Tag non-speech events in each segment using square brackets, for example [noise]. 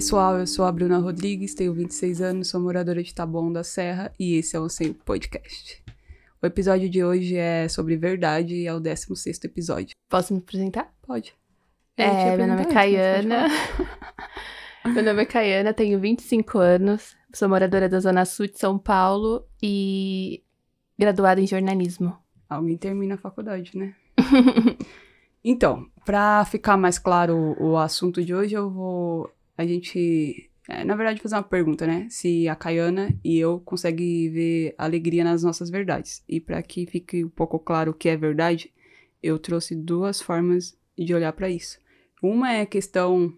pessoal, eu sou a Bruna Rodrigues, tenho 26 anos, sou moradora de Taboão da Serra e esse é o Sem Podcast. O episódio de hoje é sobre verdade e é o 16 episódio. Posso me apresentar? Pode. É, meu nome é Caiana. [laughs] meu nome é Caiana, tenho 25 anos, sou moradora da Zona Sul de São Paulo e graduada em jornalismo. Alguém termina a faculdade, né? [laughs] então, para ficar mais claro o, o assunto de hoje, eu vou a gente, é, na verdade, fazer uma pergunta, né? Se a Caiana e eu conseguem ver alegria nas nossas verdades. E para que fique um pouco claro o que é verdade, eu trouxe duas formas de olhar para isso. Uma é a questão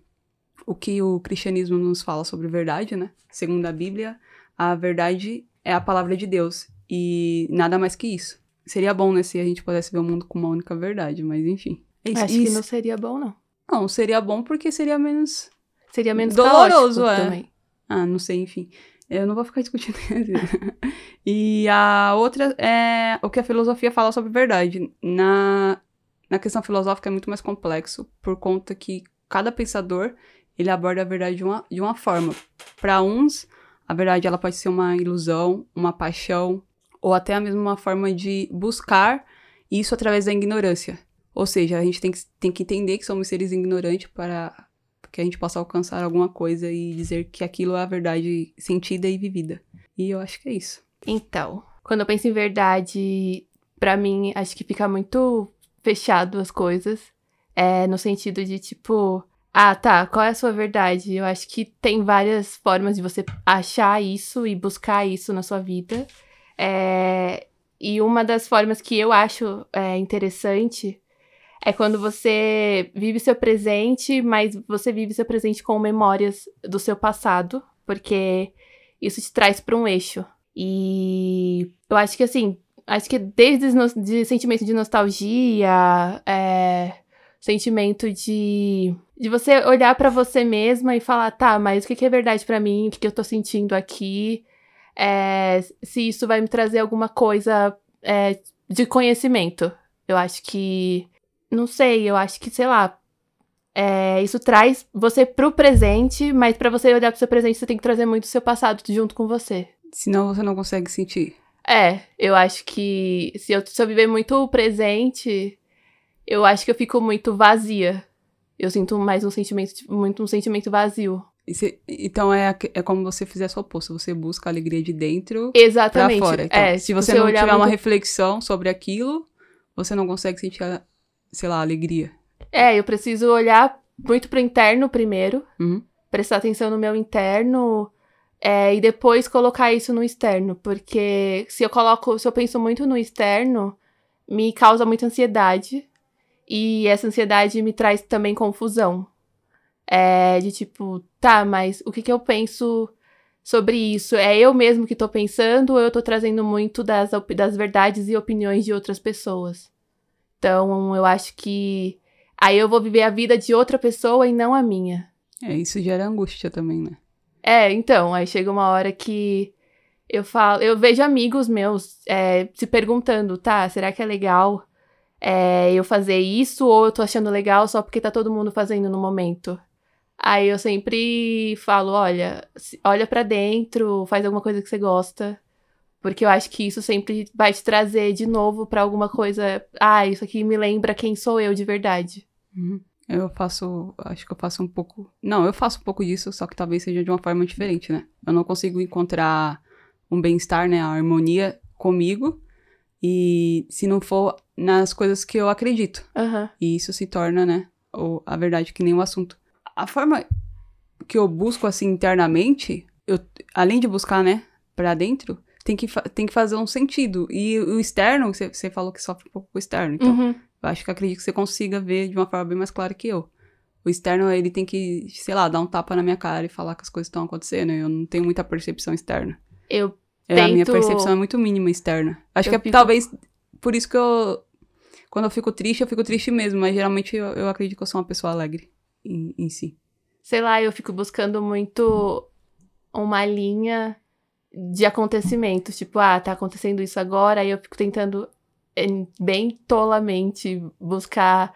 o que o cristianismo nos fala sobre verdade, né? Segundo a Bíblia, a verdade é a palavra de Deus e nada mais que isso. Seria bom, né, se a gente pudesse ver o mundo com uma única verdade, mas enfim. É isso. Acho isso. que não seria bom, não. Não, seria bom porque seria menos Seria menos doloroso é. também. Ah, não sei, enfim. Eu não vou ficar discutindo. [laughs] e a outra é o que a filosofia fala sobre verdade. Na, na questão filosófica é muito mais complexo, por conta que cada pensador ele aborda a verdade de uma, de uma forma. Para uns, a verdade ela pode ser uma ilusão, uma paixão, ou até mesmo uma forma de buscar isso através da ignorância. Ou seja, a gente tem que, tem que entender que somos seres ignorantes para que a gente possa alcançar alguma coisa e dizer que aquilo é a verdade sentida e vivida. E eu acho que é isso. Então, quando eu penso em verdade, para mim, acho que fica muito fechado as coisas. É no sentido de tipo, ah, tá, qual é a sua verdade? Eu acho que tem várias formas de você achar isso e buscar isso na sua vida. É, e uma das formas que eu acho é, interessante é quando você vive seu presente, mas você vive seu presente com memórias do seu passado, porque isso te traz para um eixo. E eu acho que assim, acho que desde de sentimento de nostalgia, é, sentimento de de você olhar para você mesma e falar, tá, mas o que, é verdade para mim, o que, que eu tô sentindo aqui, é, se isso vai me trazer alguma coisa é, de conhecimento. Eu acho que não sei, eu acho que, sei lá, é, isso traz você pro presente, mas para você olhar pro seu presente, você tem que trazer muito o seu passado junto com você. Senão você não consegue sentir. É, eu acho que se eu, se eu viver muito o presente, eu acho que eu fico muito vazia. Eu sinto mais um sentimento, muito um sentimento vazio. Cê, então é, é como você fizesse o oposto, você busca a alegria de dentro Exatamente. pra fora. Então, é, se você, você não tiver muito... uma reflexão sobre aquilo, você não consegue sentir a, sei lá, alegria. É, eu preciso olhar muito pro interno primeiro, uhum. prestar atenção no meu interno é, e depois colocar isso no externo, porque se eu coloco, se eu penso muito no externo, me causa muita ansiedade e essa ansiedade me traz também confusão. É, de tipo, tá, mas o que, que eu penso sobre isso? É eu mesmo que tô pensando ou eu tô trazendo muito das, das verdades e opiniões de outras pessoas? Então, eu acho que aí eu vou viver a vida de outra pessoa e não a minha. É, isso gera angústia também, né? É, então, aí chega uma hora que eu falo, eu vejo amigos meus é, se perguntando, tá, será que é legal é, eu fazer isso ou eu tô achando legal só porque tá todo mundo fazendo no momento? Aí eu sempre falo, olha, olha para dentro, faz alguma coisa que você gosta. Porque eu acho que isso sempre vai te trazer de novo para alguma coisa. Ah, isso aqui me lembra quem sou eu de verdade. Uhum. Eu faço. Acho que eu faço um pouco. Não, eu faço um pouco disso, só que talvez seja de uma forma diferente, né? Eu não consigo encontrar um bem-estar, né? A harmonia comigo. E se não for nas coisas que eu acredito. Uhum. E isso se torna, né? Ou a verdade que nem o assunto. A forma que eu busco assim internamente, eu, além de buscar, né, pra dentro, tem que, tem que fazer um sentido. E o externo, você, você falou que sofre um pouco com o externo, então uhum. eu acho que acredito que você consiga ver de uma forma bem mais clara que eu. O externo, ele tem que, sei lá, dar um tapa na minha cara e falar que as coisas estão acontecendo. Eu não tenho muita percepção externa. Eu é, tento... A minha percepção é muito mínima externa. Acho eu que é fico... talvez por isso que eu... Quando eu fico triste, eu fico triste mesmo. Mas geralmente eu, eu acredito que eu sou uma pessoa alegre em, em si. Sei lá, eu fico buscando muito uma linha de acontecimentos. Tipo, ah, tá acontecendo isso agora, aí eu fico tentando eh, bem tolamente buscar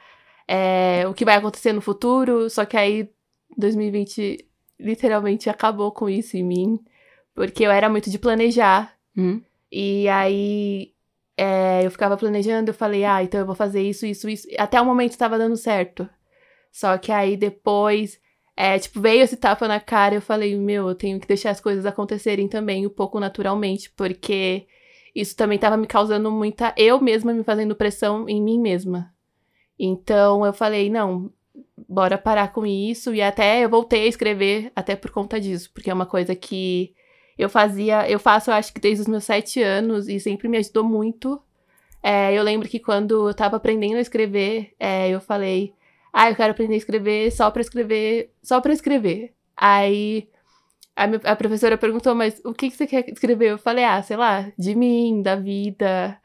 é, o que vai acontecer no futuro, só que aí 2020 literalmente acabou com isso em mim. Porque eu era muito de planejar. Hum? E aí é, eu ficava planejando, eu falei, ah, então eu vou fazer isso, isso, isso. Até o momento estava dando certo. Só que aí depois, é, tipo, veio esse tapa na cara e eu falei, meu, eu tenho que deixar as coisas acontecerem também um pouco naturalmente, porque isso também estava me causando muita. Eu mesma me fazendo pressão em mim mesma. Então eu falei, não, bora parar com isso. E até eu voltei a escrever até por conta disso, porque é uma coisa que eu fazia, eu faço, eu acho que desde os meus sete anos e sempre me ajudou muito. É, eu lembro que quando eu tava aprendendo a escrever, é, eu falei, ah, eu quero aprender a escrever só pra escrever, só pra escrever. Aí a, minha, a professora perguntou, mas o que, que você quer escrever? Eu falei, ah, sei lá, de mim, da vida.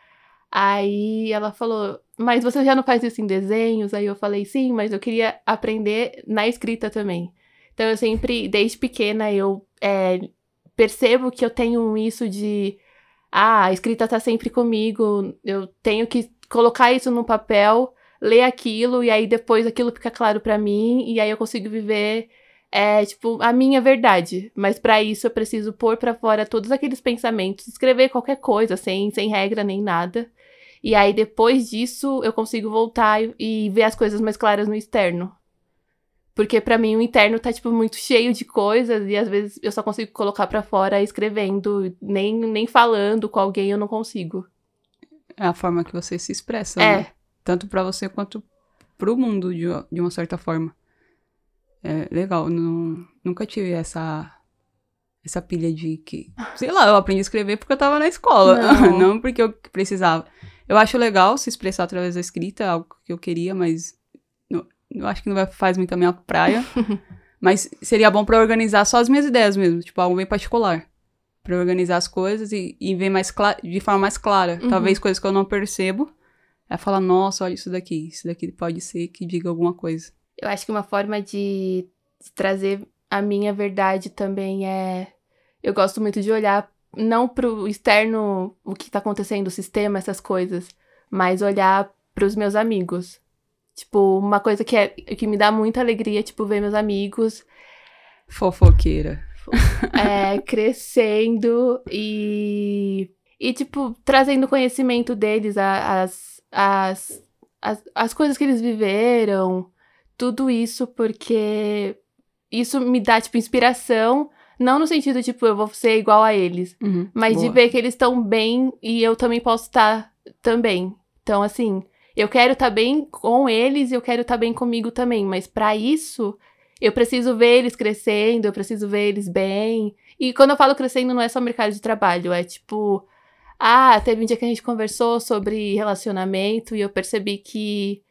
Aí ela falou, mas você já não faz isso em desenhos? Aí eu falei, sim, mas eu queria aprender na escrita também. Então eu sempre, desde pequena, eu é, percebo que eu tenho isso de. Ah, a escrita tá sempre comigo, eu tenho que colocar isso no papel, ler aquilo, e aí depois aquilo fica claro para mim, e aí eu consigo viver é tipo a minha verdade, mas para isso eu preciso pôr para fora todos aqueles pensamentos, escrever qualquer coisa sem sem regra nem nada. E aí depois disso eu consigo voltar e, e ver as coisas mais claras no externo. Porque para mim o interno tá, tipo, muito cheio de coisas e às vezes eu só consigo colocar para fora escrevendo, nem, nem falando com alguém eu não consigo. É a forma que você se expressa, É. né? Tanto pra você quanto pro mundo, de, de uma certa forma. É legal, não, nunca tive essa essa pilha de que, sei lá, eu aprendi a escrever porque eu tava na escola, Não. [laughs] não porque eu precisava. Eu acho legal se expressar através da escrita, algo que eu queria, mas não- eu acho que não vai, faz muito a minha praia. [laughs] mas seria bom pra organizar só as minhas ideias mesmo, tipo, algo bem particular. Pra organizar as coisas e, e ver mais de forma mais clara. Uhum. Talvez coisas que eu não percebo. É falar, nossa, olha isso daqui. Isso daqui pode ser que diga alguma coisa. Eu acho que uma forma de trazer a minha verdade também é. Eu gosto muito de olhar não pro externo, o que tá acontecendo, o sistema, essas coisas, mas olhar pros meus amigos. Tipo, uma coisa que, é, que me dá muita alegria, tipo, ver meus amigos Fofoqueira. é, [laughs] crescendo e, e, tipo, trazendo conhecimento deles, a- as, as, as, as coisas que eles viveram, tudo isso, porque isso me dá, tipo, inspiração, não no sentido, tipo, eu vou ser igual a eles, Uhum, mas de boa. ver que eles estão bem e eu também posso estar também. Então, assim, eu quero estar bem com eles e eu quero estar bem comigo também, mas pra isso eu preciso ver eles crescendo, eu preciso ver eles bem. E quando eu falo crescendo, não é só mercado de trabalho, é tipo, ah, teve um dia que a gente conversou sobre relacionamento e eu percebi que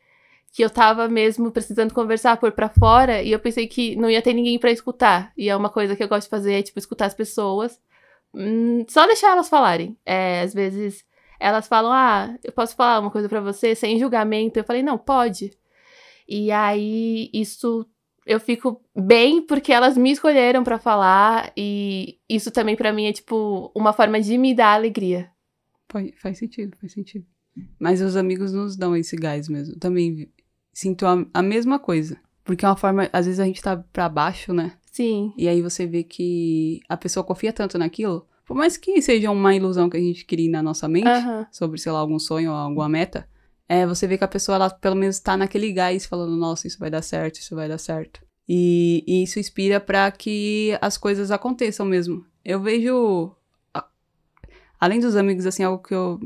que eu tava mesmo precisando conversar, pôr pra fora, e eu pensei que não ia ter ninguém pra escutar. E é uma coisa que eu gosto de fazer, é, tipo, escutar as pessoas. Hum, só deixar elas falarem. É, às vezes elas falam, ah, eu posso falar uma coisa pra você sem julgamento. Eu falei, não, pode. E aí, isso eu fico bem porque elas me escolheram pra falar, e isso também pra mim é, tipo, uma forma de me dar alegria. Pode- faz sentido, faz sentido. Mas os amigos nos dão esse gás mesmo. Também sinto a, a mesma coisa. Porque é uma forma, às vezes a gente tá pra baixo, né? Sim. E aí você vê que a pessoa confia tanto naquilo. Por mais que seja uma ilusão que a gente cria na nossa mente, sobre, sei lá, algum sonho ou alguma meta, é, você vê que a pessoa, ela pelo menos tá naquele gás, falando, nossa, isso vai dar certo, isso vai dar certo. E, e isso inspira pra que as coisas aconteçam mesmo. Eu vejo, além dos amigos, assim, algo que eu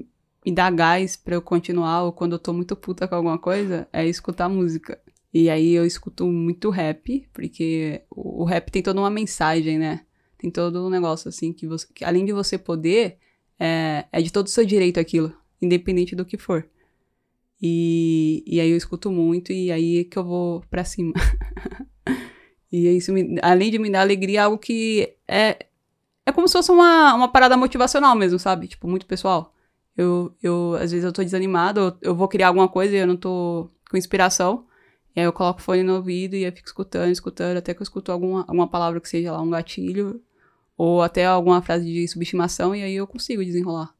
me dá gás pra eu continuar, ou quando eu tô muito puta com alguma coisa, é escutar música. E aí eu escuto muito rap, porque o, o rap tem toda uma mensagem, né? Tem todo um negócio, assim, que, você, que além de você poder, é, é de todo o seu direito aquilo, independente do que for. E, e aí eu escuto muito e aí é que eu vou pra cima. [laughs] e isso, me, além de me dar alegria, é algo que é, é como se fosse uma, uma parada motivacional mesmo, sabe? Tipo, muito pessoal. Eu, eu, às vezes eu tô desanimado, eu, eu vou criar alguma coisa e eu não tô com inspiração. E aí eu coloco o fone no ouvido e aí fico escutando, escutando, até que eu escuto alguma, alguma palavra que seja lá um gatilho, ou até alguma frase de subestimação, e aí eu consigo desenrolar.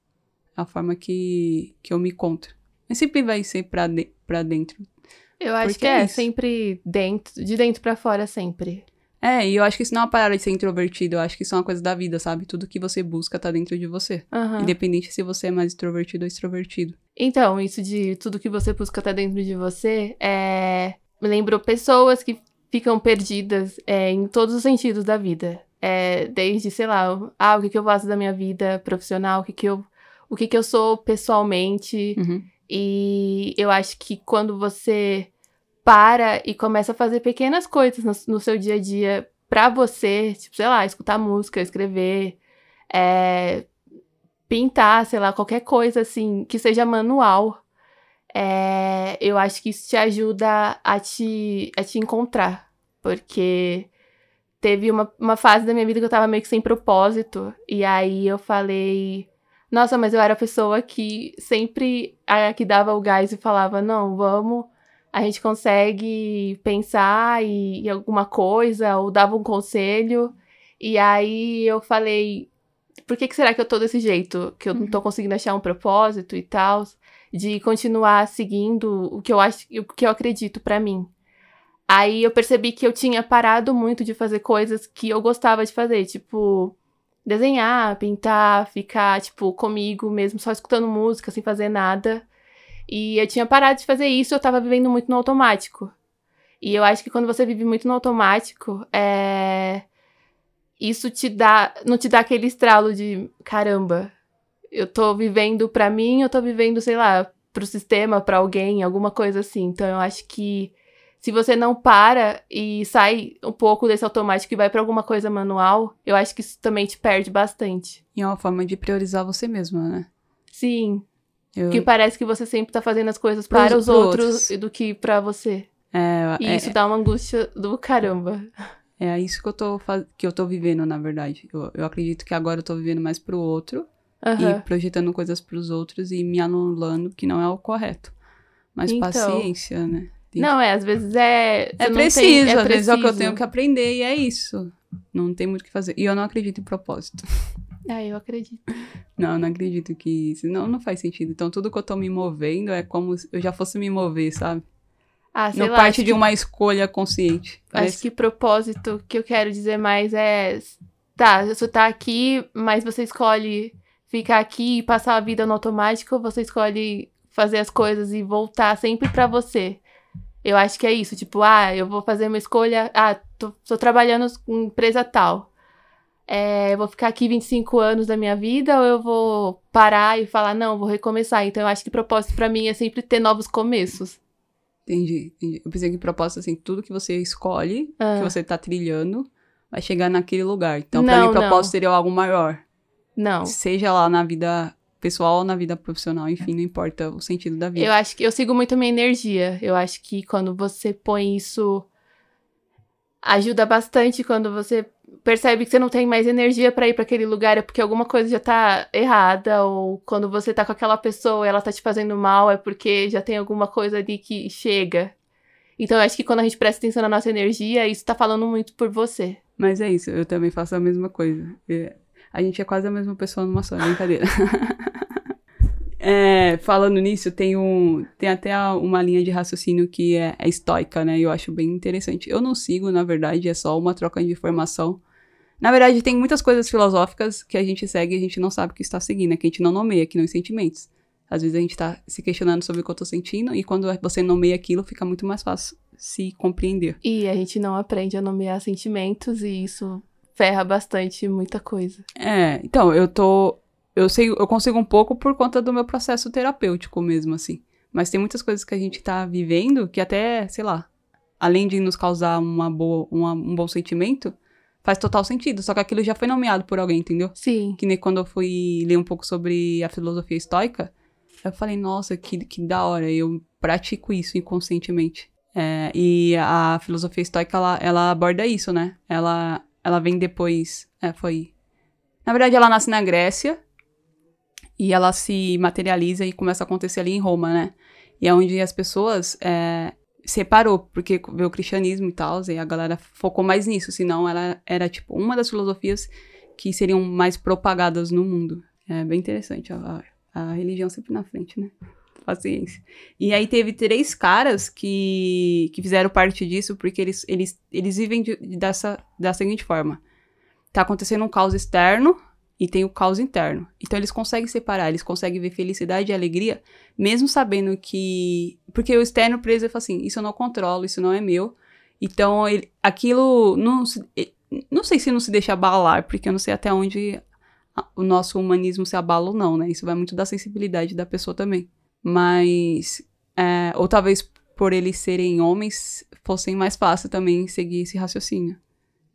É a forma que, que eu me encontro. Mas sempre vai ser pra, de, pra dentro. Eu acho Porque que é é, sempre dentro, de dentro pra fora sempre. É, e eu acho que isso não é uma parada de ser introvertido, eu acho que isso é uma coisa da vida, sabe? Tudo que você busca tá dentro de você. Aham. Independente se você é mais extrovertido ou extrovertido. Então, isso de tudo que você busca tá dentro de você, é... me lembrou pessoas que ficam perdidas é, em todos os sentidos da vida. É, desde, sei lá, ah, o que, que eu faço da minha vida profissional, o que, que eu, o que, que eu sou pessoalmente. Uhum. E eu acho que quando você para e começa a fazer pequenas coisas no, no seu dia a dia pra você, tipo, sei lá, escutar música, escrever, é, pintar, sei lá, qualquer coisa assim, que seja manual, é, eu acho que isso te ajuda a te, a te encontrar. Porque teve uma, uma fase da minha vida que eu tava meio que sem propósito. E aí eu falei, nossa, mas eu era a pessoa que sempre a, que dava o gás e falava, não, vamos, a gente consegue pensar em, em alguma coisa, ou dava um conselho. E aí eu falei, por que, que será que eu tô desse jeito? Que eu não tô conseguindo achar um propósito e tal, de continuar seguindo o que eu acho, o que eu acredito pra mim. Aí eu percebi que eu tinha parado muito de fazer coisas que eu gostava de fazer, tipo desenhar, pintar, ficar tipo comigo mesmo, só escutando música, sem fazer nada. E eu tinha parado de fazer isso, eu tava vivendo muito no automático. E eu acho que quando você vive muito no automático, é isso te dá, não te dá aquele estralo de caramba, eu tô vivendo pra mim, eu tô vivendo, sei lá, pro sistema, pra alguém, alguma coisa assim. Então eu acho que se você não para e sai um pouco desse automático e vai pra alguma coisa manual, eu acho que isso também te perde bastante. E é uma forma de priorizar você mesma, né? Sim, Eu, que parece que você sempre tá fazendo as coisas Pros- para os outros outros. do que pra você. é, E é, isso dá uma angústia do caramba. é isso que eu tô, que eu tô vivendo, na verdade. Eu, eu acredito que agora eu tô vivendo mais pro outro Aham. e projetando coisas pros outros e me anulando, que não é o correto. Mas Então. paciência, né? Tem Não, é, às vezes é. É preciso, tem- é às vezes é o que eu preciso. tenho que aprender e é isso. Não tem muito o que fazer. E eu não acredito em propósito. Ah, eu acredito. Não, não acredito que. Senão não faz sentido. Então tudo que eu tô me movendo é como se eu já fosse me mover, sabe? Ah, sei não lá. parte acho de uma escolha consciente. Acho Parece- que propósito que eu quero dizer mais é. Tá, você tá aqui, mas você escolhe ficar aqui e passar a vida no automático, ou você escolhe fazer as coisas e voltar sempre pra você. Eu acho que é isso, tipo, ah, eu vou fazer uma escolha, ah, tô, tô trabalhando em empresa tal. É, eu vou ficar aqui 25 anos da minha vida ou eu vou parar e falar, não, vou recomeçar. Então eu acho que propósito pra mim é sempre ter novos começos. Entendi, entendi. Eu pensei que propósito, assim, tudo que você escolhe, Ah. que você tá trilhando, vai chegar naquele lugar. Então, pra Não, mim, propósito não. seria algo maior. Não. Seja lá na vida pessoal ou na vida profissional, enfim, não importa o sentido da vida. Eu acho que eu sigo muito a minha energia. Eu acho que quando você põe isso ajuda bastante quando você percebe que você não tem mais energia pra ir pra aquele lugar é porque alguma coisa já tá errada ou quando você tá com aquela pessoa ela tá te fazendo mal é porque já tem alguma coisa ali que chega. Então eu acho que quando a gente presta atenção na nossa energia, isso tá falando muito por você. Mas é isso, eu também faço a mesma coisa. É, A gente é quase a mesma pessoa numa só, brincadeira. [laughs] É, falando nisso, tem, um, tem até uma linha de raciocínio que é, é estoica, né? Eu acho bem interessante. Eu não sigo, na verdade, é só uma troca de informação. Na verdade, tem muitas coisas filosóficas que a gente segue e a gente não sabe o que está seguindo, é que a gente não nomeia, que não os sentimentos. Às vezes a gente tá se questionando sobre o que eu tô sentindo, e quando você nomeia aquilo, fica muito mais fácil se compreender. E a gente não aprende a nomear sentimentos e isso ferra bastante muita coisa. É, então, eu tô. Eu sei, eu consigo um pouco por conta do meu processo terapêutico mesmo, assim. Mas tem muitas coisas que a gente tá vivendo que até, sei lá, além de nos causar uma boa, uma- um bom sentimento, faz total sentido. Só que aquilo já foi nomeado por alguém, entendeu? Sim. Que nem quando eu fui ler um pouco sobre a filosofia estoica, eu falei, nossa, que, que da hora, eu pratico isso inconscientemente. É, e a filosofia estoica, ela, ela aborda isso, né? Ela, ela vem depois, é, foi... Na verdade, ela nasce na Grécia e ela se materializa e começa a acontecer ali em Roma, né? E é onde as pessoas é, separou, porque veio o cristianismo e tal, e a galera focou mais nisso, senão ela era, tipo, uma das filosofias que seriam mais propagadas no mundo. É bem interessante, a, a- religião sempre na frente, né? paciência. E aí teve três caras que, que fizeram parte disso, porque eles, eles, eles vivem de, dessa, da seguinte forma. Tá acontecendo um caos externo e tem o caos interno. Então eles conseguem separar, eles conseguem ver felicidade e alegria, mesmo sabendo que. Porque o externo preso fala assim: isso eu não controlo, isso não é meu. Então ele, aquilo não não sei se não se deixa abalar, porque eu não sei até onde o nosso humanismo se abala ou não, né? Isso vai muito da sensibilidade da pessoa também. Mas. É, ou talvez por eles serem homens, fossem mais fácil também seguir esse raciocínio.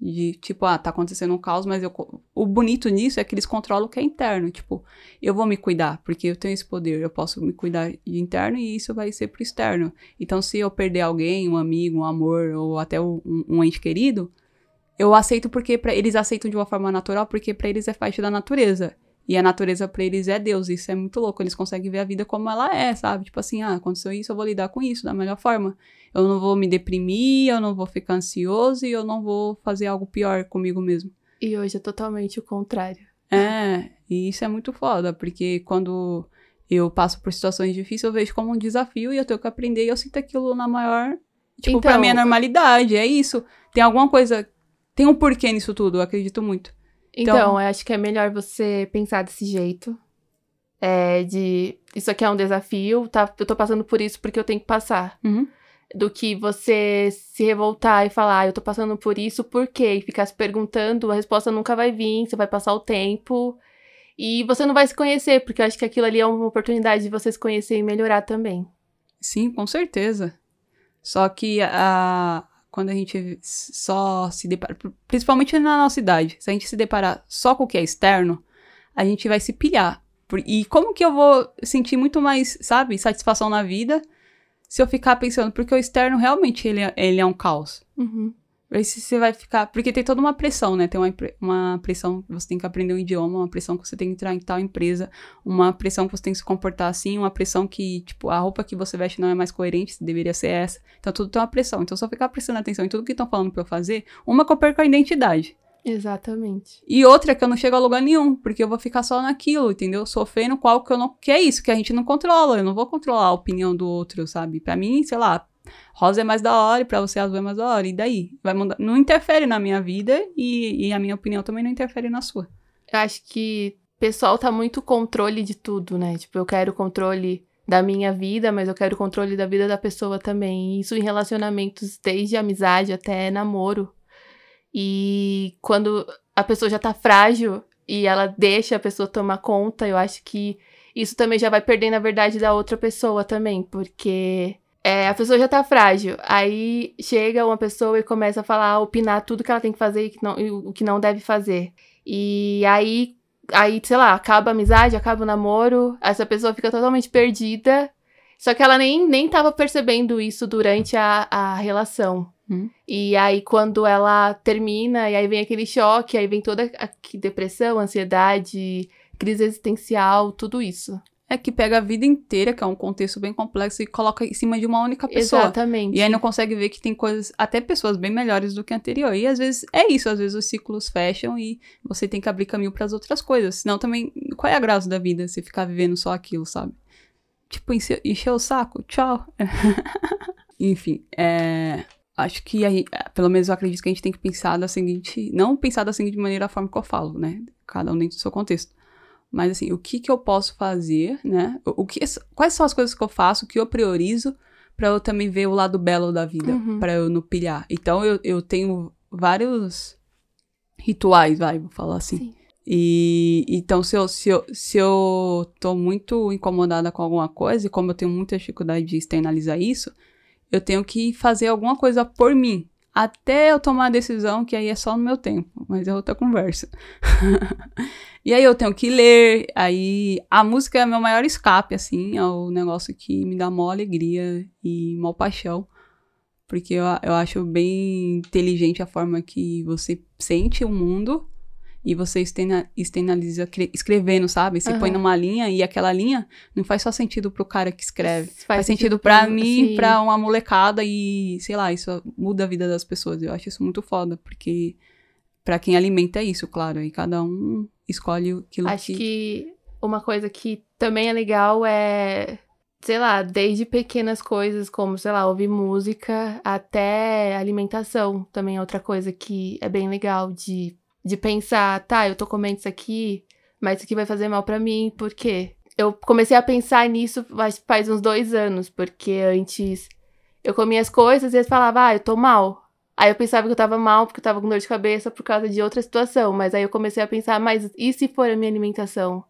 De tipo, ah, tá acontecendo um caos, mas eu. O bonito nisso é que eles controlam o que é interno. Tipo, eu vou me cuidar, porque eu tenho esse poder, eu posso me cuidar de interno e isso vai ser pro externo. Então, se eu perder alguém, um amigo, um amor, ou até um, um ente querido, eu aceito porque pra, eles aceitam de uma forma natural, porque para eles é parte da natureza. E a natureza para eles é Deus. Isso é muito louco. Eles conseguem ver a vida como ela é, sabe? Tipo assim, ah, aconteceu isso, eu vou lidar com isso da melhor forma. Eu não vou me deprimir, eu não vou ficar ansioso e eu não vou fazer algo pior comigo mesmo. E hoje é totalmente o contrário. É, e isso é muito foda, porque quando eu passo por situações difíceis, eu vejo como um desafio e eu tenho que aprender e eu sinto aquilo na maior. Tipo, então, pra mim é normalidade, é isso. Tem alguma coisa tem um porquê nisso tudo, eu acredito muito. Então, então eu acho que é melhor você pensar desse jeito. É, de isso aqui é um desafio, tá? Eu tô passando por isso porque eu tenho que passar. Uhum. Do que você se revoltar e falar, ah, eu tô passando por isso, por quê? E ficar se perguntando, a resposta nunca vai vir, você vai passar o tempo. E você não vai se conhecer, porque eu acho que aquilo ali é uma oportunidade de você se conhecer e melhorar também. Sim, com certeza. Só que a, quando a gente só se depara, principalmente na nossa idade, se a gente se deparar só com o que é externo, a gente vai se pilhar. E como que eu vou sentir muito mais, sabe, satisfação na vida se eu ficar pensando, porque o externo realmente ele, é, ele é um caos. Uhum. Aí você vai ficar. Porque tem toda uma pressão, né? Tem uma, uma pressão que você tem que aprender um idioma, uma pressão que você tem que entrar em tal empresa, uma pressão que você tem que se comportar assim, uma pressão que, tipo, a roupa que você veste não é mais coerente, deveria ser essa. Então tudo tem uma pressão. Então, eu ficar prestando atenção em tudo que estão falando pra eu fazer, uma que eu perco a identidade. Exatamente. E outra que eu não chego a lugar nenhum, porque eu vou ficar só naquilo, entendeu? Sofrendo com algo que eu não. Que é isso, que a gente não controla. Eu não vou controlar a opinião do outro, sabe? Para mim, sei lá, rosa é mais da hora e pra você azul é mais da hora. E daí? Vai mudar. Não interfere na minha vida e, e a minha opinião também não interfere na sua. Eu acho que o pessoal tá muito controle de tudo, né? Tipo, eu quero controle da minha vida, mas eu quero controle da vida da pessoa também. Isso em relacionamentos, desde amizade até namoro. E quando a pessoa já tá frágil e ela deixa a pessoa tomar conta, eu acho que isso também já vai perdendo a verdade da outra pessoa também, porque é, a pessoa já tá frágil. Aí chega uma pessoa e começa a falar, opinar tudo que ela tem que fazer e, que não, e o que não deve fazer. E aí, aí, sei lá, acaba a amizade, acaba o namoro, essa pessoa fica totalmente perdida. Só que ela nem, nem tava percebendo isso durante a, a relação. Hum. E aí, quando ela termina, e aí vem aquele choque, aí vem toda a depressão, ansiedade, crise existencial, tudo isso. É que pega a vida inteira, que é um contexto bem complexo, e coloca em cima de uma única pessoa. Exatamente. E aí não consegue ver que tem coisas, até pessoas bem melhores do que a anterior. E às vezes é isso, às vezes os ciclos fecham e você tem que abrir caminho para as outras coisas. Senão também, qual é a graça da vida se ficar vivendo só aquilo, sabe? Tipo, encher, encher o saco, tchau. [laughs] Enfim, é acho que aí, pelo menos eu acredito que a gente tem que pensar da seguinte, não pensar da seguinte maneira a forma que eu falo, né? Cada um dentro do seu contexto. Mas assim, o que que eu posso fazer, né? O, o que, quais são as coisas que eu faço, que eu priorizo para eu também ver o lado belo da vida, uhum. para eu não pilhar. Então eu, eu tenho vários rituais, vai, vou falar assim. Sim. E então, se eu, se, eu, se eu tô muito incomodada com alguma coisa, e como eu tenho muita dificuldade de externalizar isso, eu tenho que fazer alguma coisa por mim. Até eu tomar a decisão, que aí é só no meu tempo, mas é outra conversa. [laughs] e aí eu tenho que ler, aí a música é meu maior escape, assim, é o negócio que me dá maior alegria e maior paixão. Porque eu, eu acho bem inteligente a forma que você sente o mundo e você externaliza escrevendo, sabe? Você uhum. põe numa linha e aquela linha não faz só sentido pro cara que escreve. Faz, faz sentido, para mim, para uma molecada e, sei lá, isso muda a vida das pessoas. Eu acho isso muito foda, porque para quem alimenta é isso, claro, e cada um escolhe aquilo acho que... Acho que uma coisa que também é legal é sei lá, desde pequenas coisas como, sei lá, ouvir música até alimentação. Também é outra coisa que é bem legal de, de pensar, tá, eu tô comendo isso aqui, mas isso aqui vai fazer mal para mim, por quê? Eu comecei a pensar nisso faz uns dois anos, porque antes eu comia as coisas e eles falavam, ah, eu tô mal. Aí eu pensava que eu tava mal porque eu tava com dor de cabeça por causa de outra situação. Mas aí eu comecei a pensar, mas e se for a minha alimentação?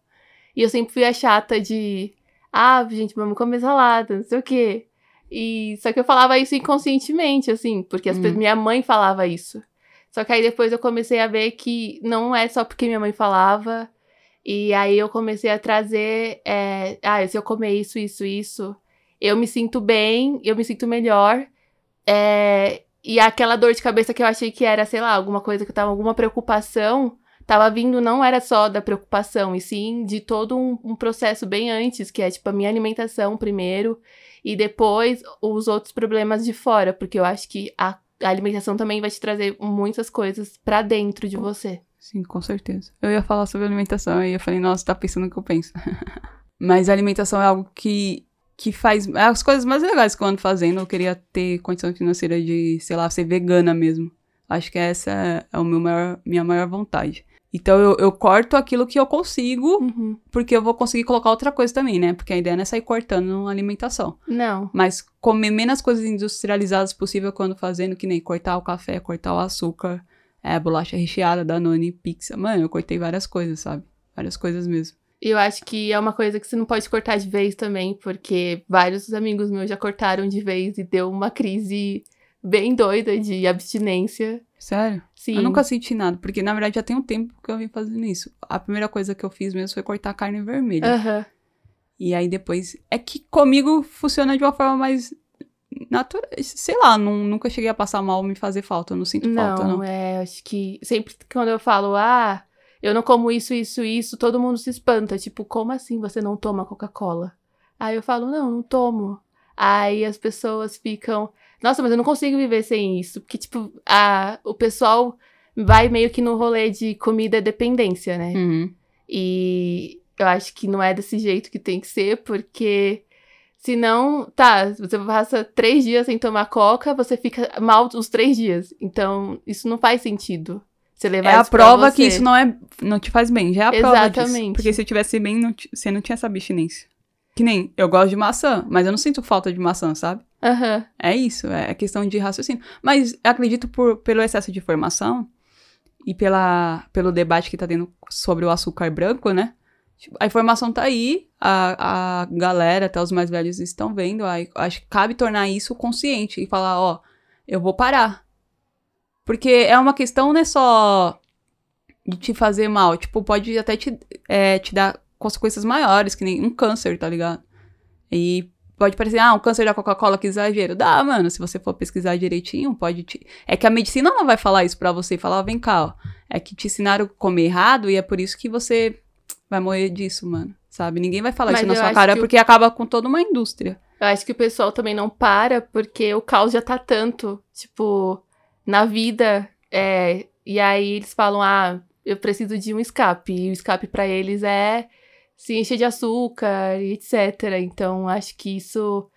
E eu sempre fui a chata de, ah, gente, vamos comer salada, não sei o quê. E só que eu falava isso inconscientemente, assim, porque uhum. minha mãe falava isso. Só que aí depois eu comecei a ver que não é só porque minha mãe falava. E aí eu comecei a trazer, é, ah, se eu comer isso, isso, isso, eu me sinto bem, eu me sinto melhor. É, e aquela dor de cabeça que eu achei que era, sei lá, alguma coisa que tava, alguma preocupação, tava vindo, não era só da preocupação, e sim de todo um, um processo bem antes, que é tipo a minha alimentação primeiro, e depois os outros problemas de fora, porque eu acho que a, a alimentação também vai te trazer muitas coisas para dentro de você. Sim, com certeza. Eu ia falar sobre alimentação e eu falei, nossa, tá pensando no que eu penso. [laughs] Mas a alimentação é algo que que faz é as coisas mais legais que eu ando fazendo. Eu queria ter condição financeira de, sei lá, ser vegana mesmo. Acho que essa é a meu maior, minha maior vontade. Então eu, eu corto aquilo que eu consigo, uhum. porque eu vou conseguir colocar outra coisa também, né? Porque a ideia não é sair cortando a alimentação. Não. Mas comer menos coisas industrializadas possível quando fazendo, que nem cortar o café, cortar o açúcar, é, bolacha recheada, Danone, pizza. Mano, eu cortei várias coisas, sabe? Várias coisas mesmo. Eu acho que é uma coisa que você não pode cortar de vez também, porque vários amigos meus já cortaram de vez e deu uma crise bem doida de abstinência. Sério? Sim. Eu nunca senti nada, porque na verdade já tem um tempo que eu vim fazendo isso. A primeira coisa que eu fiz mesmo foi cortar carne vermelha. Uhum. E aí depois. É que comigo funciona de uma forma mais natural. Sei lá, não, nunca cheguei a passar mal me fazer falta. Eu não sinto não, falta, não. Não, é, acho que sempre quando eu falo, ah, eu não como isso, isso, isso, todo mundo se espanta. Tipo, como assim você não toma Coca-Cola? Aí eu falo, não, não tomo. Aí as pessoas ficam, nossa, mas eu não consigo viver sem isso. Porque, tipo, a, o pessoal vai meio que no rolê de comida é dependência, né? Uhum. E eu acho que não é desse jeito que tem que ser, porque senão, tá, você passa três dias sem tomar coca, você fica mal os três dias. Então, isso não faz sentido. Você levar é a prova que isso não é não te faz bem. Já é a prova Exatamente. disso. Porque se eu tivesse bem, não você não tinha essa abstinência. Que nem, eu gosto de maçã, mas eu não sinto falta de maçã, sabe? Uhum. É isso, é questão de raciocínio. Mas acredito por, pelo excesso de informação e pela, pelo debate que tá tendo sobre o açúcar branco, né? Tipo, a informação tá aí, a, a galera, até os mais velhos estão vendo. Aí, acho que cabe tornar isso consciente e falar, ó, eu vou parar. Porque é uma questão não é só de te fazer mal. Tipo, pode até te, é, te dar consequências maiores, que nem um câncer, tá ligado? E pode parecer, ah, um câncer da Coca-Cola, que exagero. Dá, mano, se você for pesquisar direitinho, pode te... É que a medicina não vai falar isso pra você e falar, vem cá, ó. É que te ensinaram a comer errado e é por isso que você vai morrer disso, mano. Sabe? Ninguém vai falar Mas isso na sua cara, porque o... acaba com toda uma indústria. Eu acho que o pessoal também não para, porque o caos já tá tanto. Tipo, na vida. É, e aí eles falam: ah, eu preciso de um escape. E o escape para eles é se encher de açúcar e etc. Então, acho que isso.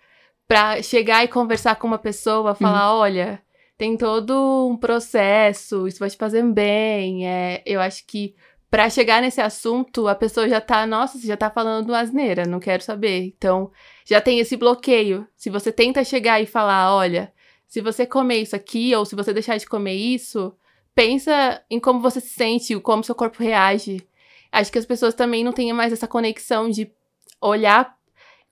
Pra chegar e conversar com uma pessoa, falar: uhum. olha, tem todo um processo, isso vai te fazer bem. É, eu acho que para chegar nesse assunto, a pessoa já tá, nossa, você já tá falando asneira, não quero saber. Então, já tem esse bloqueio. Se você tenta chegar e falar, olha, se você comer isso aqui, ou se você deixar de comer isso, pensa em como você se sente, como seu corpo reage. Acho que as pessoas também não têm mais essa conexão de olhar,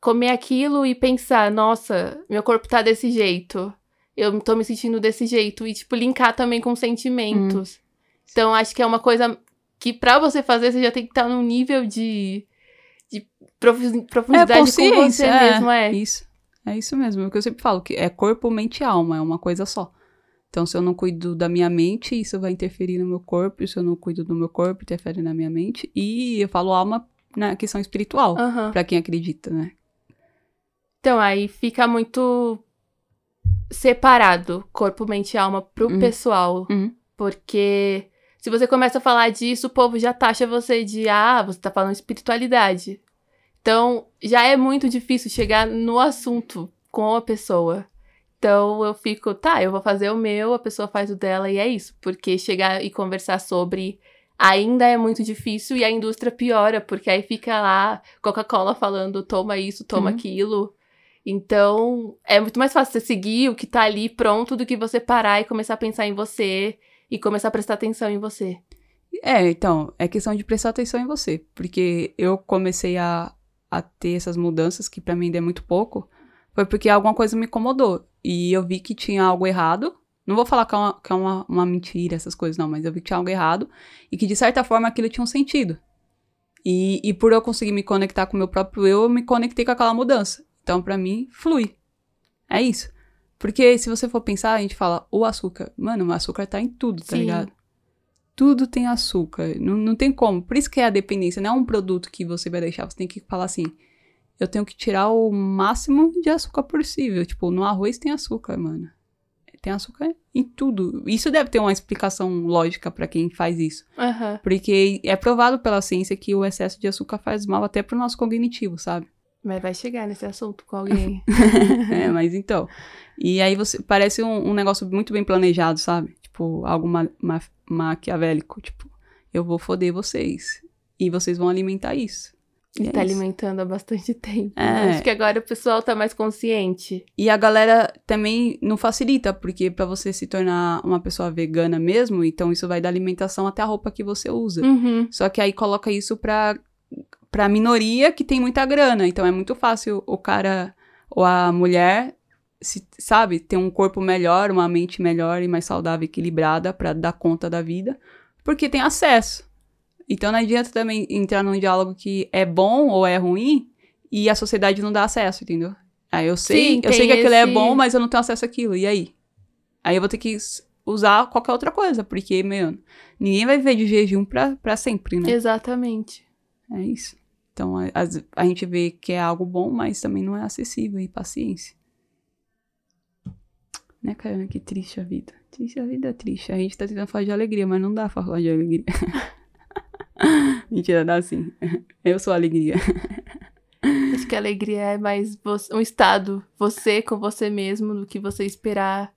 comer aquilo e pensar, nossa, meu corpo tá desse jeito. Eu tô me sentindo desse jeito. E, tipo, linkar também com sentimentos. Hum. Então, acho que é uma coisa que para você fazer, você já tem que estar num nível de, de profundidade é, com você é, mesmo. É isso. É isso mesmo, é o que eu sempre falo, que é corpo, mente e alma, é uma coisa só. Então, se eu não cuido da minha mente, isso vai interferir no meu corpo, se eu não cuido do meu corpo, interfere na minha mente. E eu falo alma na questão espiritual, uhum. para quem acredita, né? Então, aí fica muito separado corpo, mente e alma pro uhum. pessoal. Uhum. Porque se você começa a falar disso, o povo já taxa você de, ah, você tá falando espiritualidade. Então, já é muito difícil chegar no assunto com a pessoa. Então, eu fico, tá, eu vou fazer o meu, a pessoa faz o dela e é isso. Porque chegar e conversar sobre ainda é muito difícil e a indústria piora, porque aí fica lá Coca-Cola falando, toma isso, toma Uhum. aquilo. Então, é muito mais fácil você seguir o que tá ali pronto do que você parar e começar a pensar em você e começar a prestar atenção em você. É, então, é questão de prestar atenção em você. Porque eu comecei a, a ter essas mudanças, que pra mim ainda é muito pouco, foi porque alguma coisa me incomodou. E eu vi que tinha algo errado. Não vou falar que é, uma, que é uma, uma mentira, essas coisas, não, mas eu vi que tinha algo errado. E que, de certa forma, aquilo tinha um sentido. E, e por eu conseguir me conectar com o meu próprio eu, eu me conectei com aquela mudança. Então, pra mim, flui. É isso. Porque se você for pensar, a gente fala o açúcar. Mano, o açúcar tá em tudo, tá Sim. ligado? Tudo tem açúcar. Não, não tem como. Por isso que é a dependência. Não é um produto que você vai deixar. Você tem que falar assim: eu tenho que tirar o máximo de açúcar possível. Tipo, no arroz tem açúcar, mano. Tem açúcar em tudo. Isso deve ter uma explicação lógica pra quem faz isso. Aham. Porque é provado pela ciência que o excesso de açúcar faz mal até pro nosso cognitivo, sabe? Mas vai chegar nesse assunto com alguém. [laughs] é, mas então. E aí você parece um, um negócio muito bem planejado, sabe? Tipo, algo ma ma maquiavélico. Tipo, eu vou foder vocês. E vocês vão alimentar isso. E E é tá alimentando há bastante [laughs] tempo. É. Acho que agora o pessoal tá mais consciente. E a galera também não facilita, porque pra você se tornar uma pessoa vegana mesmo, então isso vai da alimentação até a roupa que você usa. Uhum. Só que aí coloca isso pra, pra minoria que tem muita grana. Então é muito fácil o cara ou a mulher, se, sabe, ter um corpo melhor, uma mente melhor e mais saudável, equilibrada pra dar conta da vida, porque tem acesso. Então não adianta também entrar num diálogo que é bom ou é ruim e a sociedade não dá acesso, entendeu? Aí eu sei, Sim, eu sei que aquilo é esse- bom, mas eu não tenho acesso àquilo. E aí? Aí eu vou ter que usar qualquer outra coisa, porque, meu, ninguém vai viver de jejum pra, pra sempre, né? Exatamente. É isso. Então, a, a gente vê que é algo bom, mas também não é acessível e paciência. Né, cara? Que triste a vida. Triste a vida é triste. A gente tá tentando falar de alegria, mas não dá pra falar de alegria. [laughs] [laughs] Mentira, dá sim. [laughs] Eu sou alegria. Acho que a alegria é mais um estado, você com você mesmo, do que você esperar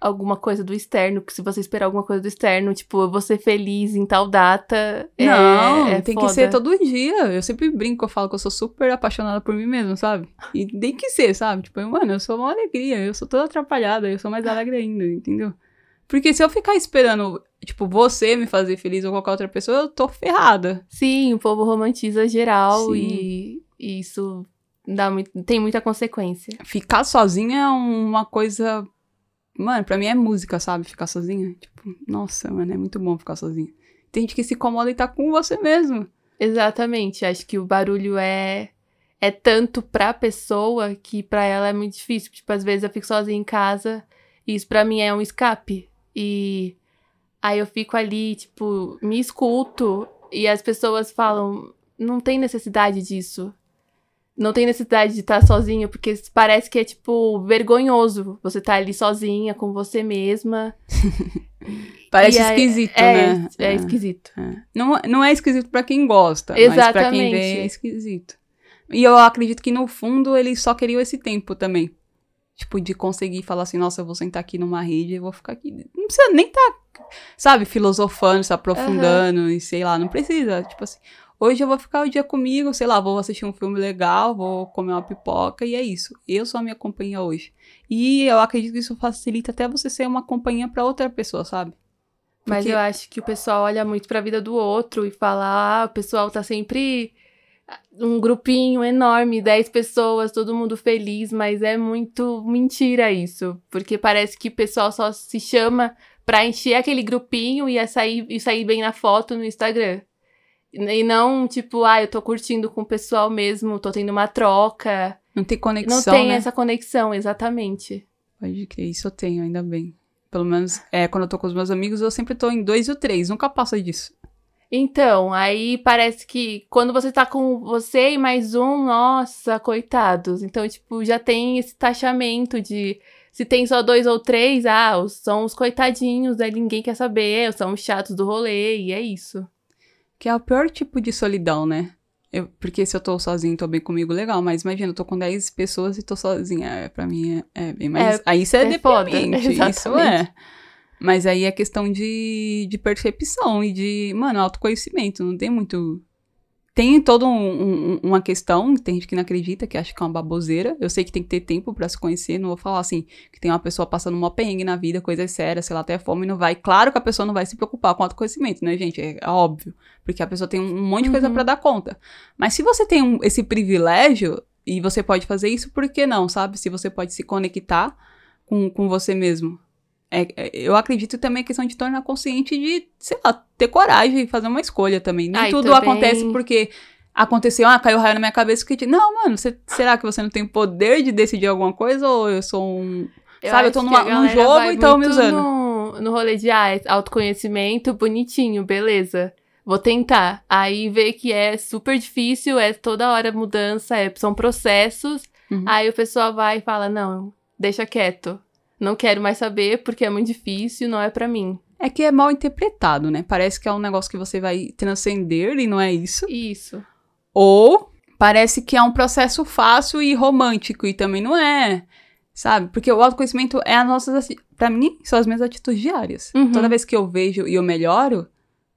alguma coisa do externo. Que se você esperar alguma coisa do externo, tipo, eu vou ser feliz em tal data. é- não, é tem foda. que ser todo dia. Eu sempre brinco, eu falo que eu sou super apaixonada por mim mesma, sabe? E tem que ser, sabe? Tipo, mano, eu sou uma alegria, eu sou toda atrapalhada, eu sou mais alegre ainda, entendeu? Porque se eu ficar esperando, tipo, você me fazer feliz ou qualquer outra pessoa, eu tô ferrada. Sim, o povo romantiza geral Sim. e, e isso dá muito, tem muita consequência. Ficar sozinha é uma coisa. Mano, pra mim é música, sabe? Ficar sozinha. Tipo, nossa, mano, é muito bom ficar sozinha. Tem gente que se incomoda e tá com você mesmo. Exatamente. Acho que o barulho é é tanto pra pessoa que pra ela é muito difícil. Tipo, às vezes eu fico sozinha em casa e isso pra mim é um escape. E aí eu fico ali, tipo, me escuto e as pessoas falam: não tem necessidade disso. Não tem necessidade de estar sozinha, porque parece que é, tipo, vergonhoso você estar ali sozinha com você mesma. [laughs] Parece E esquisito, É, né? é esquisito. É. Não, não é esquisito pra quem gosta, mas pra quem vê Exatamente. é esquisito. E eu acredito que no fundo eles só queriam esse tempo também. Tipo, de conseguir falar assim, nossa, eu vou sentar aqui numa rede e vou ficar aqui. Não precisa nem tá, sabe, filosofando, se aprofundando e sei lá, não precisa. Tipo assim, hoje eu vou ficar o dia comigo, sei lá, vou assistir um filme legal, vou comer uma pipoca e é isso. Eu sou a minha companhia hoje. E eu acredito que isso facilita até você ser uma companhia pra outra pessoa, sabe? Mas Porque- eu acho que o pessoal olha muito pra vida do outro e fala, ah, o pessoal tá sempre um grupinho enorme, 10 pessoas, todo mundo feliz, mas é muito mentira isso, porque parece que o pessoal só se chama pra encher aquele grupinho e sair, e sair bem na foto no Instagram. E não, tipo, ah, eu tô curtindo com o pessoal mesmo, tô tendo uma troca. Não tem conexão, não tem né? essa conexão, exatamente. Pode crer, isso eu tenho, ainda bem. Pelo menos, é, quando eu tô com os meus amigos, eu sempre tô em dois ou três, nunca passa disso. Então, aí parece que quando você tá com você e mais um, nossa, coitados. Então, tipo, já tem esse taxamento de se tem só dois ou três, ah, são os coitadinhos, aí ninguém quer saber, são os chatos do rolê, e é isso. Que é o pior tipo de solidão, né? Eu, porque se eu tô sozinho, tô bem comigo, legal. Mas imagina, eu tô com 10 pessoas e tô sozinha. É, pra mim é, é bem mais. É, aí isso é, é foda, deprimente. [laughs] Isso exatamente. é. Mas aí é questão de, de percepção e de, mano, autoconhecimento. Não tem muito. Tem toda um, um- uma questão, tem gente que não acredita, que acha que é uma baboseira. Eu sei que tem que ter tempo pra se conhecer, não vou falar assim, que tem uma pessoa passando uma perrengue na vida, coisas sérias, sei lá, até fome, não vai. Claro que a pessoa não vai se preocupar com autoconhecimento, né, gente? É, óbvio. Porque a pessoa tem um monte de coisa Uhum. pra dar conta. Mas se você tem um- esse privilégio, e você pode fazer isso, por que não, sabe? Se você pode se conectar com, com você mesmo. É, é, eu acredito também a questão de tornar consciente de, sei lá, ter coragem e fazer uma escolha também. Nem e tudo também- acontece porque aconteceu, ah, caiu raio na minha cabeça que não, mano, você- será que você não tem poder de decidir alguma coisa ou eu sou um Sabe, eu tô numa- num jogo e tão me usando. No, no rolê de, ah, é autoconhecimento, bonitinho, beleza. Vou tentar. Aí vê que é super difícil, é toda hora mudança, é- são processos. Uhum. Aí o pessoal vai e fala, não, deixa quieto. Não quero mais saber porque é muito difícil, não é pra mim. É que é mal interpretado, né? Parece que é um negócio que você vai transcender e não é isso. Isso. Ou parece que é um processo fácil e romântico e também não é. Sabe? Porque o autoconhecimento é as nossas. Pra mim, são as minhas atitudes diárias. Uhum. Toda vez que eu vejo e eu melhoro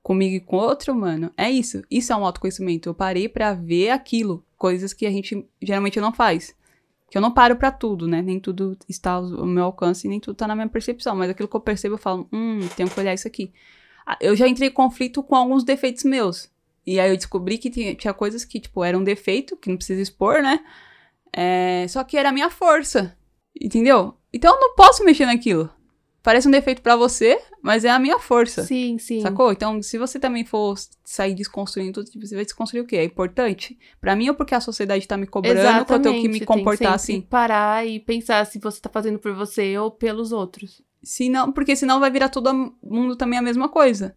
comigo e com outro, mano, é isso. Isso é um autoconhecimento. Eu parei pra ver aquilo. Coisas que a gente geralmente não faz. Que eu não paro pra tudo, né? Nem tudo está ao meu alcance, nem tudo tá na minha percepção. Mas aquilo que eu percebo, eu falo, hum, tenho que olhar isso aqui. Ah, Eu já entrei em conflito com alguns defeitos meus. E aí eu descobri que tinha, tinha coisas que, tipo, eram defeito, que não precisa expor, né? É, só que era a minha força. Entendeu? Então eu não posso mexer naquilo. Parece um defeito pra você, mas é a minha força. Sim, sim. Sacou? Então, se você também for sair desconstruindo tudo, tipo, você vai desconstruir o quê? É importante? Pra mim ou porque a sociedade tá me cobrando que eu tenho que me Exatamente, comportar que assim? parar e pensar se você tá fazendo por você ou pelos outros. Se não, porque senão vai virar todo mundo também a mesma coisa.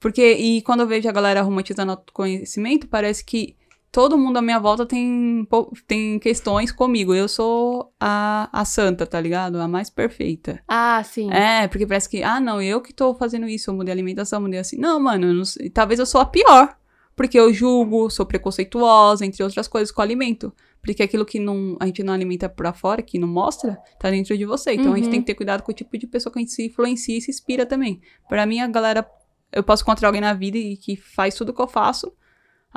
Porque, e quando eu vejo a galera romantizando autoconhecimento, parece que todo mundo à minha volta tem, tem questões comigo. Eu sou a, a santa, tá ligado? A mais perfeita. Ah, sim. É, porque parece que, ah, não, eu que tô fazendo isso, eu mudei a alimentação, mudei assim. Não, mano, eu não talvez eu sou a pior. Porque eu julgo, sou preconceituosa, entre outras coisas, com o alimento. Porque aquilo que não, a gente não alimenta pra fora, que não mostra, tá dentro de você. Então a gente Uhum. tem que ter cuidado com o tipo de pessoa que a gente se influencia e se inspira também. Pra mim, a galera, eu posso encontrar alguém na vida e que faz tudo que eu faço,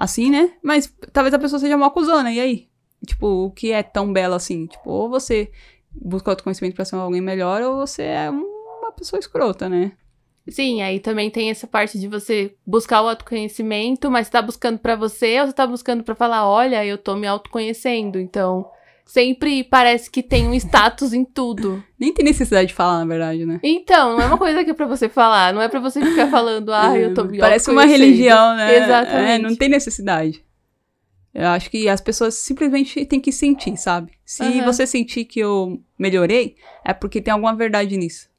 assim, né? Mas talvez a pessoa seja uma acusona, e aí? Tipo, o que é tão belo assim? Tipo, ou você busca autoconhecimento pra ser alguém melhor, ou você é uma pessoa escrota, né? Sim, aí também tem essa parte de você buscar o autoconhecimento, mas tá buscando pra você ou você tá buscando pra falar, olha, eu tô me autoconhecendo. Então, sempre parece que tem um status em tudo. [laughs] Nem tem necessidade de falar, na verdade, né? Então, não é uma coisa que é pra você falar, não é pra você ficar falando, ah, eu tô me Parece uma autoconhecendo." religião, né? Exatamente. É, não tem necessidade. Eu acho que as pessoas simplesmente têm que sentir, sabe? Se Aham. você sentir que eu melhorei, é porque tem alguma verdade nisso.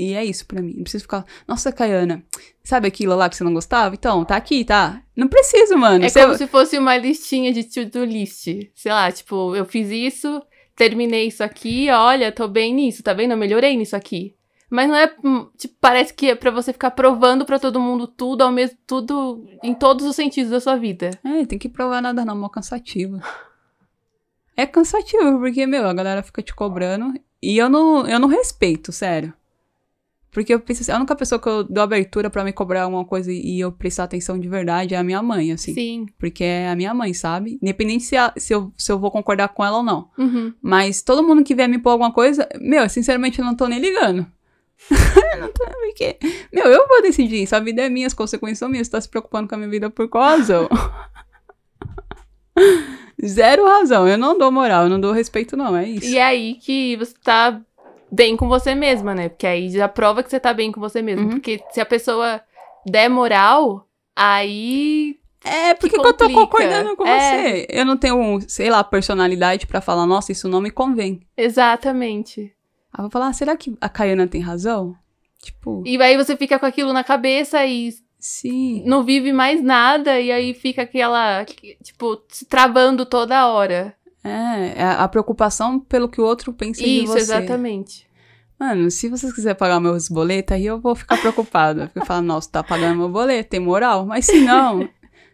E é isso pra mim. Não preciso ficar, nossa, Caiana, sabe aquilo lá que você não gostava? Então, tá aqui, tá? Não preciso, mano. É Você- como se fosse uma listinha de to-do list. Sei lá, tipo, eu fiz isso, terminei isso aqui, olha, tô bem nisso, tá vendo? Eu melhorei nisso aqui. Mas não é, hum, tipo, parece que é pra você ficar provando pra todo mundo tudo ao mesmo tudo em todos os sentidos da sua vida. É, tem que provar nada não, mó cansativo. É cansativo, porque, meu, a galera fica te cobrando e eu não, eu não respeito, sério. Porque eu penso assim, a única pessoa que eu dou abertura pra me cobrar alguma coisa e eu prestar atenção de verdade é a minha mãe, assim. Sim. Porque é a minha mãe, sabe? Independente se, a- se, eu, se eu vou concordar com ela ou não. Uhum. Mas todo mundo que vier me pôr alguma coisa, meu, sinceramente eu não tô nem ligando. Eu não tô, porque, meu, eu vou decidir. Sua vida é minha, as consequências são minhas. Você tá se preocupando com a minha vida por qual razão? [laughs] Zero razão. Eu não dou moral, eu não dou respeito, não. É isso. E é aí que você tá bem com você mesma, né? Porque aí já prova que você tá bem com você mesma. Uhum. Porque se a pessoa der moral, aí É, porque que que eu tô concordando com É. você. Eu não tenho, sei lá, personalidade pra falar, nossa, isso não me convém. Exatamente. Aí eu vou falar, ah, será que a Caiana tem razão? Tipo, E aí você fica com aquilo na cabeça e sim. não vive mais nada, e aí fica aquela, tipo, se travando toda hora. É, é a preocupação pelo que o outro pensa de Isso, você. exatamente. Mano, se vocês quiserem pagar meus boletos, aí eu vou ficar preocupada. Porque eu falo, nossa, tá pagando meu boleto, tem moral. Mas se não,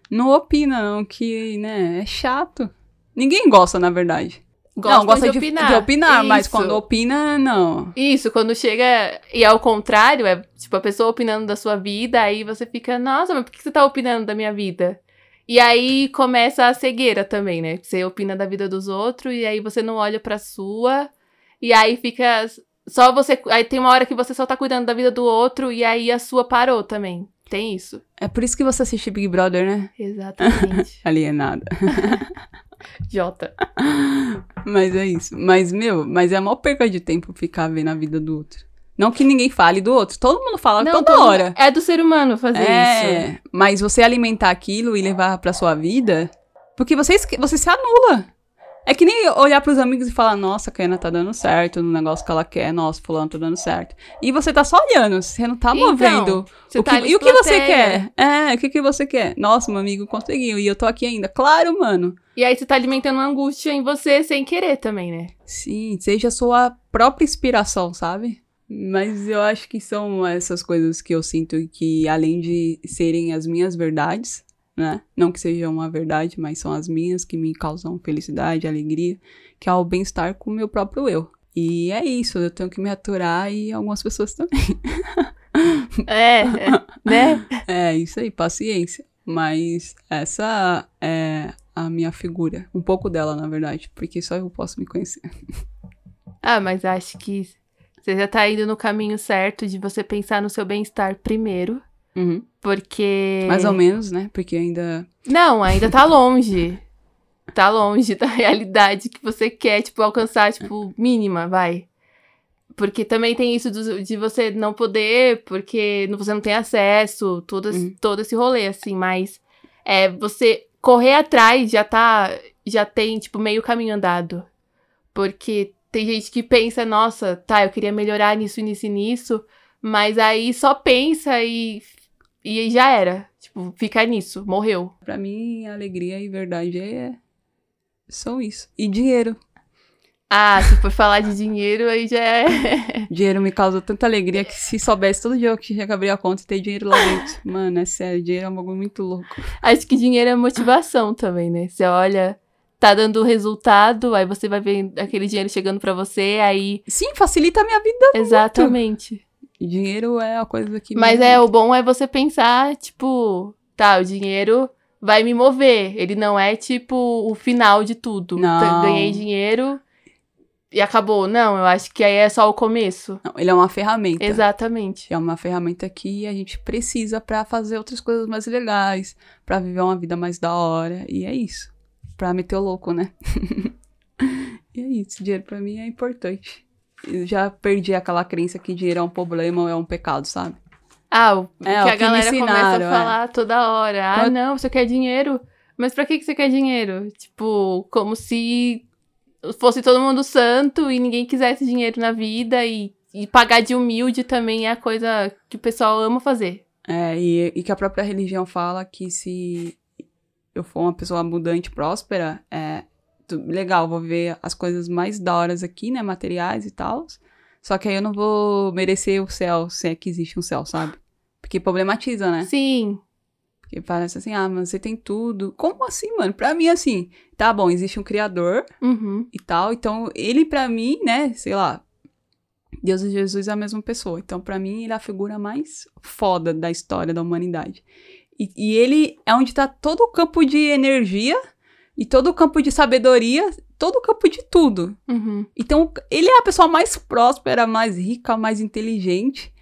não opina, não, que, né, é chato. Ninguém gosta, na verdade. Não, gosta de opinar. de opinar, mas Isso. quando opina, não. Isso, quando chega. E ao contrário, é tipo a pessoa opinando da sua vida, aí você fica, nossa, mas por que você tá opinando da minha vida? E aí começa a cegueira também, né? Você opina da vida dos outros e aí você não olha pra sua. E aí fica. Só você. Aí tem uma hora que você só tá cuidando da vida do outro e aí a sua parou também. Tem isso. É por isso que você assiste Big Brother, né? Exatamente. [laughs] Alienada. [laughs] Jota. Mas é isso. Mas, meu, mas é a maior perca de tempo ficar vendo a vida do outro. Não que ninguém fale do outro. Todo mundo fala toda todo- hora. É do ser humano fazer isso. É, mas você alimentar aquilo e levar pra sua vida, porque você, você se anula. É que nem olhar pros amigos e falar, nossa, a Kena tá dando certo no negócio que ela quer, nossa, fulano tá dando certo. E você tá só olhando, você não tá Então, movendo. O tá que- e o que você quer? É, o que, que você quer? Nossa, meu amigo conseguiu e eu tô aqui ainda. Claro, mano. E aí você tá alimentando uma angústia em você sem querer também, né? Sim, seja a sua própria inspiração, sabe? Mas eu acho que são essas coisas que eu sinto que, além de serem as minhas verdades, né? Não que sejam uma verdade, mas são as minhas que me causam felicidade, alegria, que é o bem-estar com o meu próprio eu. E é isso, eu tenho que me aturar e algumas pessoas também. É, é, né? [laughs] É isso aí, paciência. Mas essa é a minha figura. Um pouco dela, na verdade, porque só eu posso me conhecer. Ah, mas acho que você já tá indo no caminho certo de você pensar no seu bem-estar primeiro. Uhum. Porque. Mais ou menos, né? Porque ainda. Não, ainda tá longe. tá longe da realidade que você quer, tipo, alcançar, tipo, mínima, vai. Porque também tem isso do- de você não poder, porque você não tem acesso, todo, esse- Uhum. todo esse rolê, assim, mas é, você correr atrás já tá. Já tem, tipo, meio caminho andado. Porque tem gente que pensa, nossa, tá, eu queria melhorar nisso, nisso e nisso, mas aí só pensa e, e já era. Tipo, fica nisso, morreu. Pra mim, alegria e verdade é. São isso. E dinheiro. Ah, se for falar de dinheiro, aí já é. [laughs] Dinheiro me causa tanta alegria que se soubesse todo dia que já abrir a conta e ter dinheiro lá dentro. Mano, é sério, dinheiro é um bagulho muito louco. Acho que dinheiro é motivação também, né? Você olha, tá dando resultado, aí você vai ver aquele dinheiro chegando pra você, aí. Sim, facilita a minha vida. Exatamente. Dinheiro é a coisa que. Mas é, o bom é você pensar, tipo, tá, o dinheiro vai me mover. Ele não é, tipo, o final de tudo. Não. Ganhei dinheiro e acabou. Não, eu acho que aí é só o começo. Não, ele é uma ferramenta. Exatamente. É uma ferramenta que a gente precisa pra fazer outras coisas mais legais, pra viver uma vida mais da hora. E é isso. Pra meter o louco, né? [laughs] e é isso. Dinheiro pra mim é importante. Eu já perdi aquela crença que dinheiro é um problema ou é um pecado, sabe? Ah, o É, que a galera começa a é. falar toda hora. Ah, não, você quer dinheiro? Mas pra que que você quer dinheiro? Tipo, como se fosse todo mundo santo e ninguém quisesse dinheiro na vida e, e pagar de humilde também é a coisa que o pessoal ama fazer. É, e, e que a própria religião fala que se eu for uma pessoa abundante, próspera, é legal, vou ver as coisas mais da horas aqui, né, materiais e tal. Só que aí eu não vou merecer o céu, se é que existe um céu, sabe? Porque problematiza, né? Sim, Porque parece assim, ah, mas você tem tudo. Como assim, mano? Pra mim, assim, tá bom, existe um criador uhum, e tal, então ele pra mim, né, sei lá, Deus e Jesus é a mesma pessoa. Então, pra mim, ele é a figura mais foda da história da humanidade. E, e ele é onde tá todo o campo de energia e todo o campo de sabedoria, todo o campo de tudo. uhum. Então, ele é a pessoa mais próspera, mais rica, mais inteligente.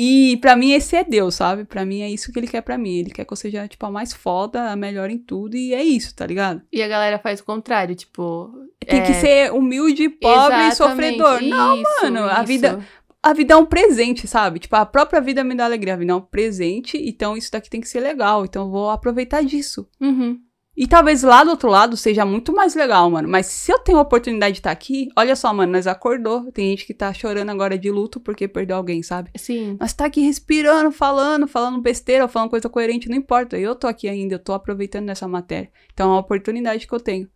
E pra mim esse é Deus, sabe? Pra mim é isso que ele quer pra mim. Ele quer que eu seja, tipo, a mais foda, a melhor em tudo. E é isso, tá ligado? E a galera faz o contrário, tipo. Tem é, que ser humilde, pobre e exatamente, sofredor. Não, isso, mano, a isso. vida- a vida é um presente, sabe? Tipo, a própria vida me dá alegria. A vida é um presente, então isso daqui tem que ser legal. Então eu vou aproveitar disso. Uhum. E talvez lá do outro lado seja muito mais legal, mano. Mas se eu tenho a oportunidade de estar aqui, olha só, mano, nós acordou. Tem gente que tá chorando agora de luto porque perdeu alguém, sabe? Sim. Nós tá aqui respirando, falando, falando besteira, falando coisa coerente, não importa. Eu tô aqui ainda, eu tô aproveitando dessa matéria. Então é uma oportunidade que eu tenho.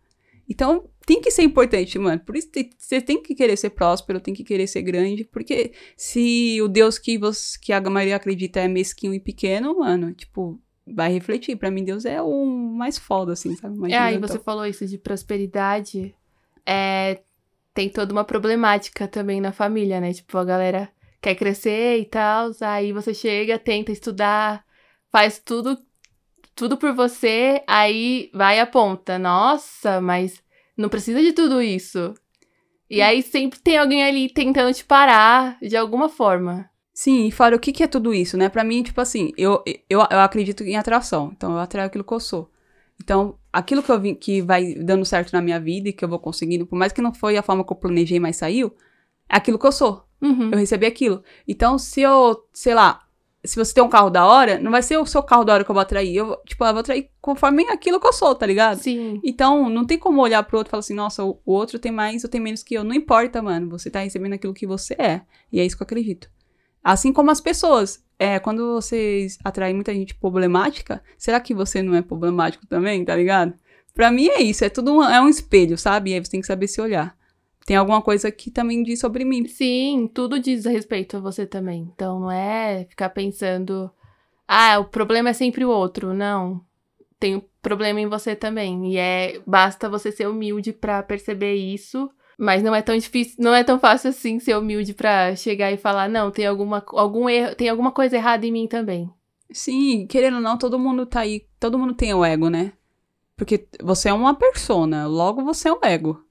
Então tem que ser importante, mano. Por isso você tem que querer ser próspero, tem que querer ser grande. Porque se o Deus que, você, que a maioria acredita é mesquinho e pequeno, mano, tipo, vai refletir. Pra mim, Deus é o mais foda, assim, sabe? Mais É, aí você falou isso de prosperidade. É, tem toda uma problemática também na família, né? Tipo, a galera quer crescer e tal, aí você chega, tenta estudar, faz tudo tudo por você, aí vai aponta. Nossa, mas não precisa de tudo isso. E aí sempre tem alguém ali tentando te parar de alguma forma. Sim, e fora o que, que é tudo isso, né? Pra mim, tipo assim, eu, eu, eu acredito em atração. Então, eu atraio aquilo que eu sou. Então, aquilo que eu vim, que vai dando certo na minha vida e que eu vou conseguindo, por mais que não foi a forma que eu planejei, mas saiu, é aquilo que eu sou. Uhum. Eu recebi aquilo. Então, se eu, sei lá, se você tem um carro da hora, não vai ser o seu carro da hora que eu vou atrair. Eu, tipo, eu vou atrair conforme aquilo que eu sou, tá ligado? Sim. Então, não tem como olhar pro outro e falar assim, nossa, o outro tem mais ou tem menos que eu. Não importa, mano. Você tá recebendo aquilo que você é. E é isso que eu acredito. Assim como as pessoas. É, quando vocês atraem muita gente problemática, será que você não é problemático também, tá ligado? Pra mim é isso, é tudo um, é um espelho, sabe? E aí você tem que saber se olhar. Tem alguma coisa que também diz sobre mim. Sim, tudo diz a respeito a você também. Então não é ficar pensando, ah, o problema é sempre o outro. Não. Tem um problema em você também. E é basta você ser humilde pra perceber isso. Mas não é tão difícil, não é tão fácil assim ser humilde pra chegar e falar, não, tem alguma, algum erro, tem alguma coisa errada em mim também. Sim, querendo ou não, todo mundo tá aí, todo mundo tem o ego, né? Porque você é uma persona, logo você é um ego.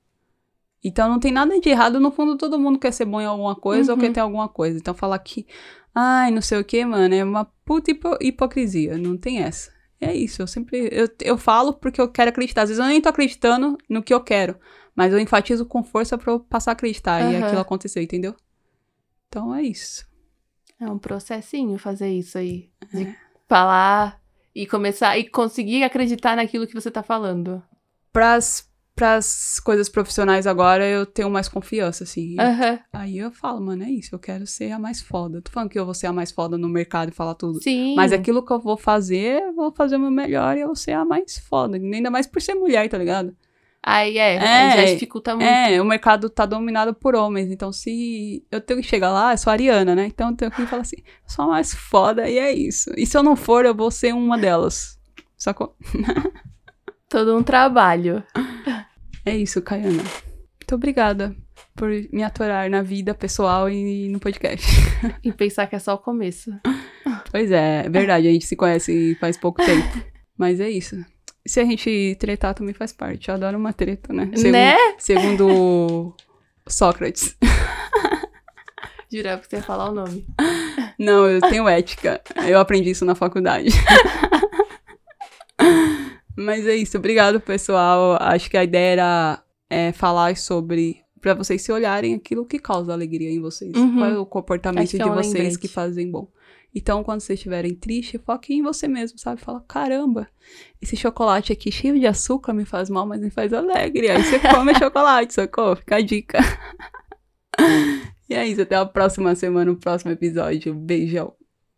Então não tem nada de errado, no fundo todo mundo quer ser bom em alguma coisa ou Uhum. quer ter alguma coisa. Então falar que, ai, não sei o que, mano, é uma puta hipo- hipocrisia, não tem essa. É isso, eu sempre, eu, eu falo porque eu quero acreditar. Às vezes eu nem tô acreditando no que eu quero, mas eu enfatizo com força pra eu passar a acreditar e Aham. aquilo acontecer, entendeu? Então é isso. É um processinho fazer isso aí. De É. falar e começar e conseguir acreditar naquilo que você tá falando. Pras, pras coisas profissionais agora, eu tenho mais confiança, assim. Aham. Aí eu falo, mano, é isso, eu quero ser a mais foda. Tô falando que eu vou ser a mais foda no mercado e falar tudo. Sim. Mas aquilo que eu vou fazer, eu vou fazer o meu melhor e eu vou ser a mais foda. Ainda mais por ser mulher, tá ligado? Aí é, É, já dificulta muito. É, o mercado tá dominado por homens. Então, se eu tenho que chegar lá, eu sou a Ariana, né? Então eu tenho que falar assim, eu sou a mais foda e é isso. E se eu não for, eu vou ser uma delas. Sacou? [laughs] Todo um trabalho. É isso, Kayana. Muito obrigada por me atorar na vida pessoal e no podcast. E pensar que é só o começo. Pois é, é verdade, a gente se conhece faz pouco tempo. Mas é isso. Se a gente tretar também faz parte. Eu adoro uma treta, né? Segundo, Né? segundo Sócrates. Jurava que você ia falar o nome. Não, eu tenho ética. Eu aprendi isso na faculdade. Mas é isso. Obrigado, pessoal. Acho que a ideia era é, falar sobre. Pra vocês se olharem aquilo que causa alegria em vocês. Uhum. Qual é o comportamento de é um vocês lembrete. que fazem bom. Então, quando vocês estiverem tristes, foque em você mesmo, sabe? Fala, caramba, esse chocolate aqui cheio de açúcar me faz mal, mas me faz alegre. Aí você come [laughs] chocolate, sacou? Fica a dica. [laughs] e é isso, até a próxima semana, o próximo episódio. Beijão.